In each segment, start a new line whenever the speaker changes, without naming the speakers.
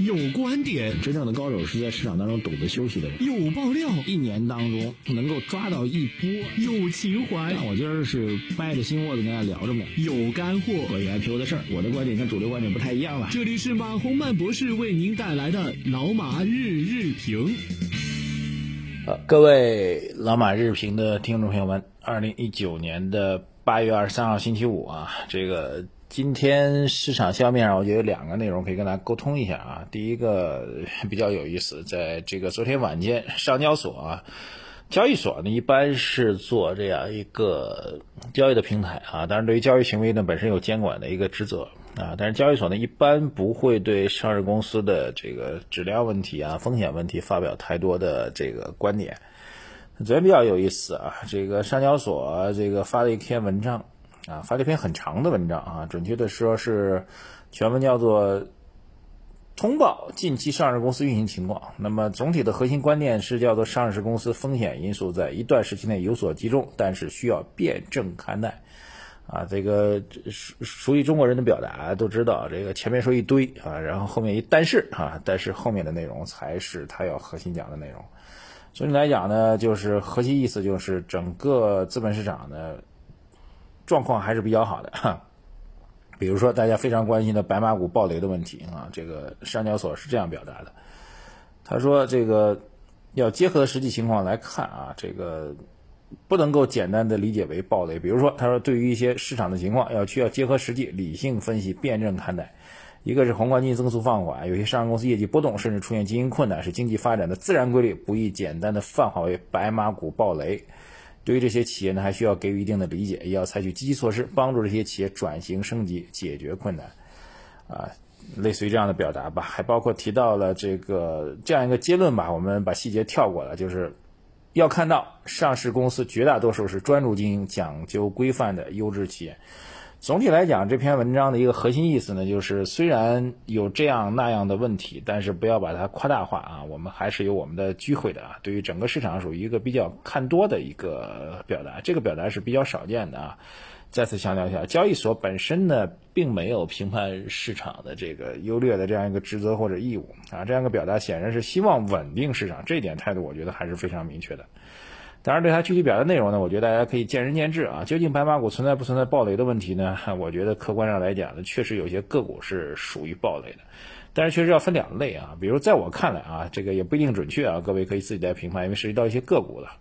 有观点，
真正的高手是在市场当中懂得休息的人。
有爆料，
一年当中能够抓到一波。
有情怀，
那我今儿是掰着心窝子跟大家聊着呢。
有干货，
关于 IPO 的事儿，我的观点跟主流观点不太一样了。
这里是马洪曼博士为您带来的老马日日评。
呃，各位老马日评的听众朋友们，二零一九年的八月二十三号星期五啊，这个。今天市场消面上，我觉得有两个内容可以跟大家沟通一下啊。第一个比较有意思，在这个昨天晚间，上交所啊，交易所呢一般是做这样一个交易的平台啊，当然对于交易行为呢本身有监管的一个职责啊，但是交易所呢一般不会对上市公司的这个质量问题啊、风险问题发表太多的这个观点。昨天比较有意思啊，这个上交所这个发了一篇文章。啊，发了一篇很长的文章啊，准确的说是全文叫做通报近期上市公司运行情况。那么总体的核心观念是叫做上市公司风险因素在一段时期内有所集中，但是需要辩证看待。啊，这个熟熟悉中国人的表达都知道，这个前面说一堆啊，然后后面一但是啊，但是后面的内容才是他要核心讲的内容。所以来讲呢，就是核心意思就是整个资本市场呢。状况还是比较好的，哈。比如说大家非常关心的白马股暴雷的问题啊，这个上交所是这样表达的，他说这个要结合实际情况来看啊，这个不能够简单的理解为暴雷。比如说他说对于一些市场的情况要需要结合实际理性分析，辩证看待。一个是宏观经济增速放缓，有些上市公司业绩波动，甚至出现经营困难，是经济发展的自然规律，不宜简单的泛化为白马股暴雷。对于这些企业呢，还需要给予一定的理解，也要采取积极措施，帮助这些企业转型升级，解决困难，啊，类似于这样的表达吧。还包括提到了这个这样一个结论吧，我们把细节跳过了，就是要看到上市公司绝大多数是专注经营、讲究规范的优质企业。总体来讲，这篇文章的一个核心意思呢，就是虽然有这样那样的问题，但是不要把它夸大化啊。我们还是有我们的机会的啊。对于整个市场，属于一个比较看多的一个表达，这个表达是比较少见的啊。再次强调一下，交易所本身呢，并没有评判市场的这个优劣的这样一个职责或者义务啊。这样一个表达显然是希望稳定市场，这一点态度我觉得还是非常明确的。当然，对它具体表达内容呢，我觉得大家可以见仁见智啊。究竟白马股存在不存在暴雷的问题呢？我觉得客观上来讲呢，确实有些个股是属于暴雷的，但是确实要分两类啊。比如在我看来啊，这个也不一定准确啊，各位可以自己来评判，因为涉及到一些个股了。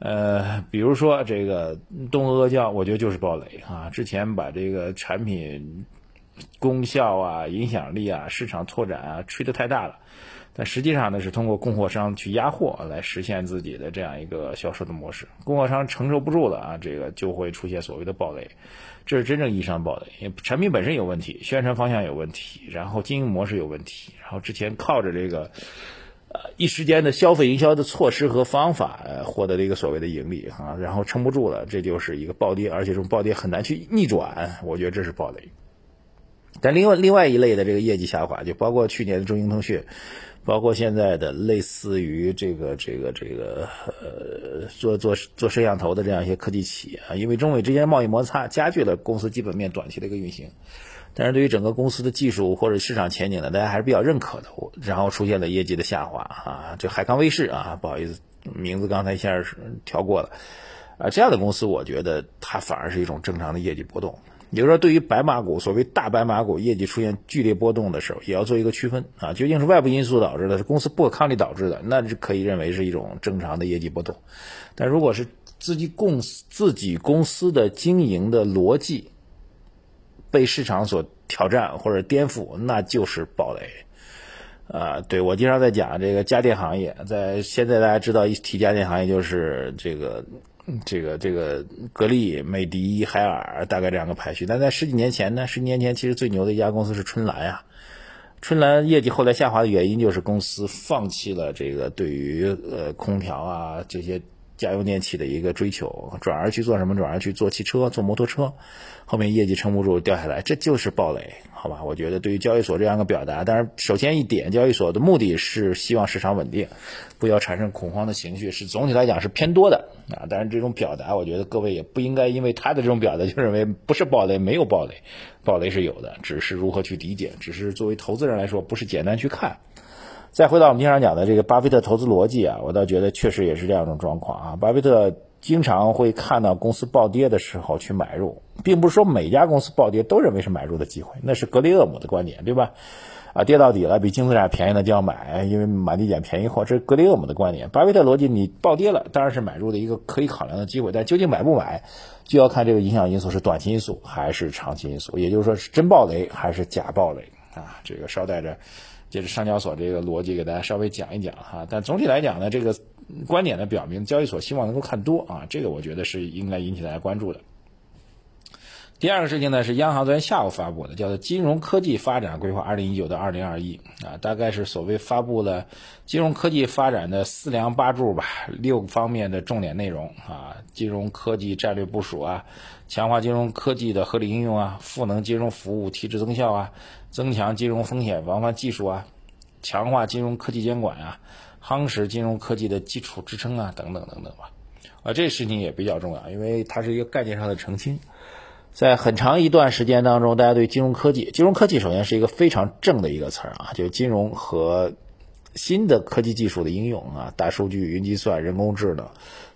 呃，比如说这个东阿阿胶，我觉得就是暴雷啊。之前把这个产品功效啊、影响力啊、市场拓展啊吹得太大了。但实际上呢，是通过供货商去压货来实现自己的这样一个销售的模式。供货商承受不住了啊，这个就会出现所谓的暴雷，这是真正意义上暴雷。因为产品本身有问题，宣传方向有问题，然后经营模式有问题，然后之前靠着这个呃一时间的消费营销的措施和方法获得了一个所谓的盈利啊，然后撑不住了，这就是一个暴跌，而且这种暴跌很难去逆转。我觉得这是暴雷。但另外另外一类的这个业绩下滑，就包括去年的中兴通讯。包括现在的类似于这个这个这个呃做做做摄像头的这样一些科技企业啊，因为中美之间贸易摩擦加剧了公司基本面短期的一个运行，但是对于整个公司的技术或者市场前景呢，大家还是比较认可的。然后出现了业绩的下滑啊，这海康威视啊，不好意思，名字刚才一下是调过了啊，这样的公司我觉得它反而是一种正常的业绩波动。也就是说，对于白马股，所谓大白马股业绩出现剧烈波动的时候，也要做一个区分啊，究竟是外部因素导致的，是公司不可抗力导致的，那就可以认为是一种正常的业绩波动。但如果是自己公司自己公司的经营的逻辑被市场所挑战或者颠覆，那就是暴雷。啊，对我经常在讲这个家电行业，在现在大家知道一提家电行业就是这个。这个这个格力、美的、海尔大概这样个排序，但在十几年前呢，十几年前其实最牛的一家公司是春兰啊。春兰业绩后来下滑的原因就是公司放弃了这个对于呃空调啊这些家用电器的一个追求，转而去做什么？转而去做汽车、做摩托车，后面业绩撑不住掉下来，这就是暴雷，好吧？我觉得对于交易所这样一个表达，当然首先一点，交易所的目的是希望市场稳定，不要产生恐慌的情绪，是总体来讲是偏多的啊。但是这种表达，我觉得各位也不应该因为他的这种表达就认为不是暴雷，没有暴雷，暴雷是有的，只是如何去理解，只是作为投资人来说，不是简单去看。再回到我们经常讲的这个巴菲特投资逻辑啊，我倒觉得确实也是这样一种状况啊。巴菲特经常会看到公司暴跌的时候去买入，并不是说每家公司暴跌都认为是买入的机会，那是格雷厄姆的观点，对吧？啊，跌到底了，比净资产便宜的就要买，因为满地捡便宜货，这是格雷厄姆的观点。巴菲特逻辑，你暴跌了，当然是买入的一个可以考量的机会，但究竟买不买，就要看这个影响因素是短期因素还是长期因素，也就是说是真暴雷还是假暴雷啊？这个捎带着。接着上交所这个逻辑给大家稍微讲一讲哈，但总体来讲呢，这个观点呢表明交易所希望能够看多啊，这个我觉得是应该引起大家关注的。第二个事情呢是央行昨天下午发布的，叫做《金融科技发展规划二零一九到二零二一》啊，大概是所谓发布了金融科技发展的四梁八柱吧，六方面的重点内容啊，金融科技战略部署啊，强化金融科技的合理应用啊，赋能金融服务提质增效啊。增强金融风险防范技术啊，强化金融科技监管啊，夯实金融科技的基础支撑啊，等等等等吧。啊，这事情也比较重要，因为它是一个概念上的澄清。在很长一段时间当中，大家对金融科技，金融科技首先是一个非常正的一个词儿啊，就金融和新的科技技术的应用啊，大数据、云计算、人工智能，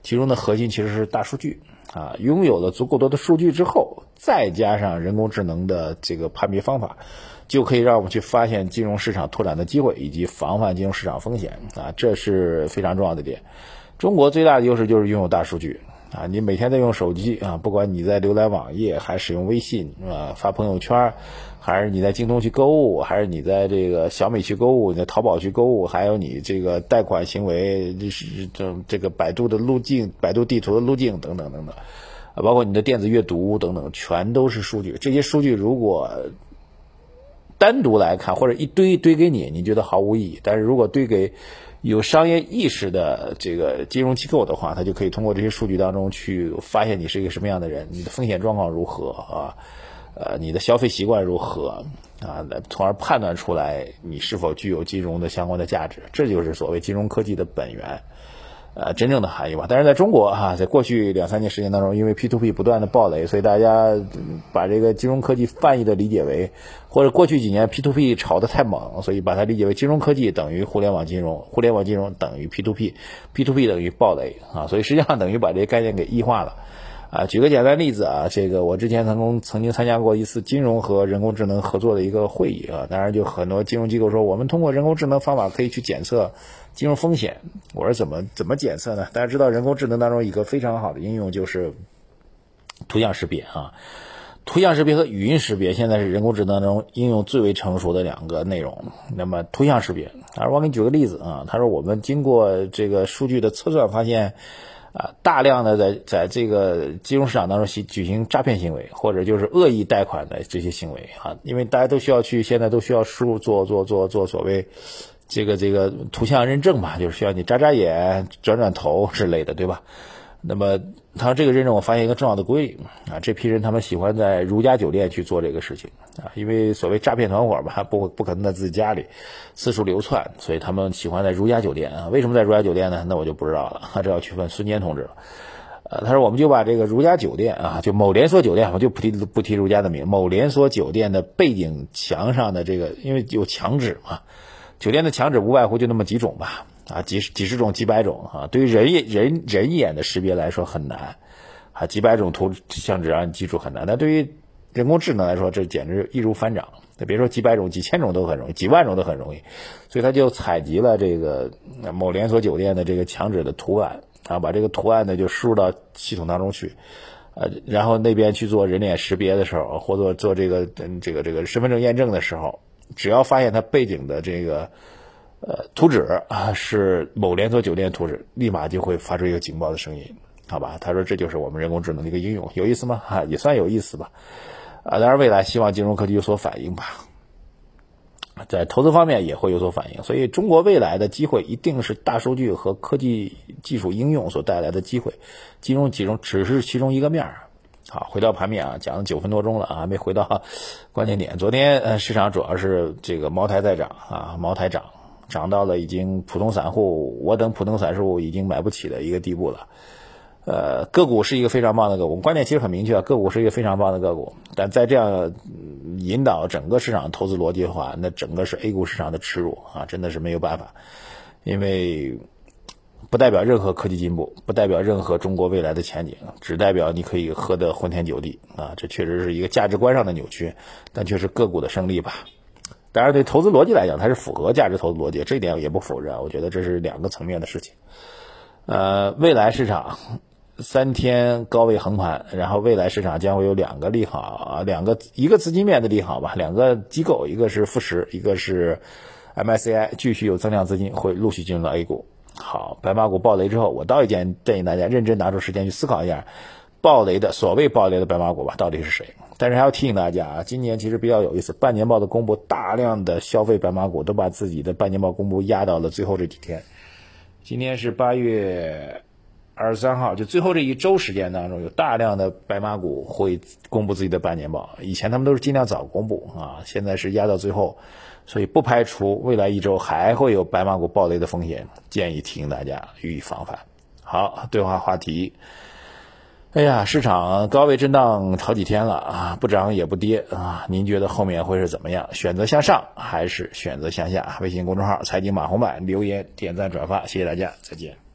其中的核心其实是大数据啊。拥有了足够多的数据之后，再加上人工智能的这个判别方法。就可以让我们去发现金融市场拓展的机会，以及防范金融市场风险啊，这是非常重要的点。中国最大的优势就是拥有大数据啊，你每天在用手机啊，不管你在浏览网页，还使用微信啊，发朋友圈，还是你在京东去购物，还是你在这个小米去购物，你在淘宝去购物，还有你这个贷款行为，就是这这个百度的路径、百度地图的路径等等等等，啊，包括你的电子阅读等等，全都是数据。这些数据如果单独来看，或者一堆堆给你，你觉得毫无意义。但是如果堆给有商业意识的这个金融机构的话，它就可以通过这些数据当中去发现你是一个什么样的人，你的风险状况如何啊，呃，你的消费习惯如何啊，从而判断出来你是否具有金融的相关的价值。这就是所谓金融科技的本源。呃，真正的含义吧。但是在中国哈，在过去两三年时间当中，因为 P to P 不断的暴雷，所以大家把这个金融科技泛义的理解为，或者过去几年 P to P 炒得太猛，所以把它理解为金融科技等于互联网金融，互联网金融等于 P to P，P to P 等于暴雷啊，所以实际上等于把这些概念给异化了。啊，举个简单例子啊，这个我之前曾经曾经参加过一次金融和人工智能合作的一个会议啊，当然就很多金融机构说，我们通过人工智能方法可以去检测金融风险。我说怎么怎么检测呢？大家知道人工智能当中一个非常好的应用就是图像识别啊，图像识别和语音识别现在是人工智能中应用最为成熟的两个内容。那么图像识别，他说我给你举个例子啊，他说我们经过这个数据的测算发现。啊，大量的在在这个金融市场当中行举行诈骗行为，或者就是恶意贷款的这些行为啊，因为大家都需要去，现在都需要输入做做做做所谓这个这个图像认证嘛，就是需要你眨眨眼、转转头之类的，对吧？那么，他说这个认证，我发现一个重要的规律啊，这批人他们喜欢在如家酒店去做这个事情啊，因为所谓诈骗团伙嘛，不不可能在自己家里四处流窜，所以他们喜欢在如家酒店啊。为什么在如家酒店呢？那我就不知道了，这要去问孙坚同志了。呃，他说我们就把这个如家酒店啊，就某连锁酒店，我就不提不提如家的名，某连锁酒店的背景墙上的这个，因为有墙纸嘛，酒店的墙纸无外乎就那么几种吧。啊，几十几十种、几百种啊！对于人眼人人眼的识别来说很难，啊，几百种图像纸让你记住很难。但对于人工智能来说，这简直易如反掌。那别说几百种、几千种都很容易，几万种都很容易。所以他就采集了这个某连锁酒店的这个墙纸的图案啊，把这个图案呢就输入到系统当中去，呃，然后那边去做人脸识别的时候，或者做这个这个这个身份证验证的时候，只要发现它背景的这个。呃，图纸啊是某连锁酒店图纸，立马就会发出一个警报的声音，好吧？他说这就是我们人工智能的一个应用，有意思吗？哈，也算有意思吧。啊，当然未来希望金融科技有所反应吧。在投资方面也会有所反应。所以，中国未来的机会一定是大数据和科技技术应用所带来的机会，金融其中只是其中一个面儿。好，回到盘面啊，讲了九分多钟了啊，还没回到 关键点。昨天呃，市场主要是这个茅台在涨啊，茅台涨，涨到了已经普通散户，我等普通散户已经买不起的一个地步了。呃，个股是一个非常棒的个股，观点其实很明确啊，个股是一个非常棒的个股。但在这样引导整个市场投资逻辑的话，那整个是 A 股市场的耻辱啊，真的是没有办法，因为不代表任何科技进步，不代表任何中国未来的前景，只代表你可以喝得昏天酒地啊，这确实是一个价值观上的扭曲，但却是个股的胜利吧。当然，对投资逻辑来讲，它是符合价值投资逻辑，这一点我也不否认。我觉得这是两个层面的事情。呃，未来市场。三天高位横盘，然后未来市场将会有两个利好啊，两个一个资金面的利好吧，两个机构，一个是富时，一个是 MSCI，继续有增量资金会陆续进入到 A 股。好，白马股暴雷之后，我倒一建建议大家认真拿出时间去思考一下，暴雷的所谓暴雷的白马股吧，到底是谁？但是还要提醒大家啊，今年其实比较有意思，半年报的公布，大量的消费白马股都把自己的半年报公布压到了最后这几天。今天是八月。二十三号，就最后这一周时间当中，有大量的白马股会公布自己的半年报。以前他们都是尽量早公布啊，现在是压到最后，所以不排除未来一周还会有白马股暴雷的风险，建议提醒大家予以防范。好，对话话题。哎呀，市场高位震荡好几天了啊，不涨也不跌啊，您觉得后面会是怎么样？选择向上还是选择向下？微信公众号财经马红版留言点赞转发，谢谢大家，再见。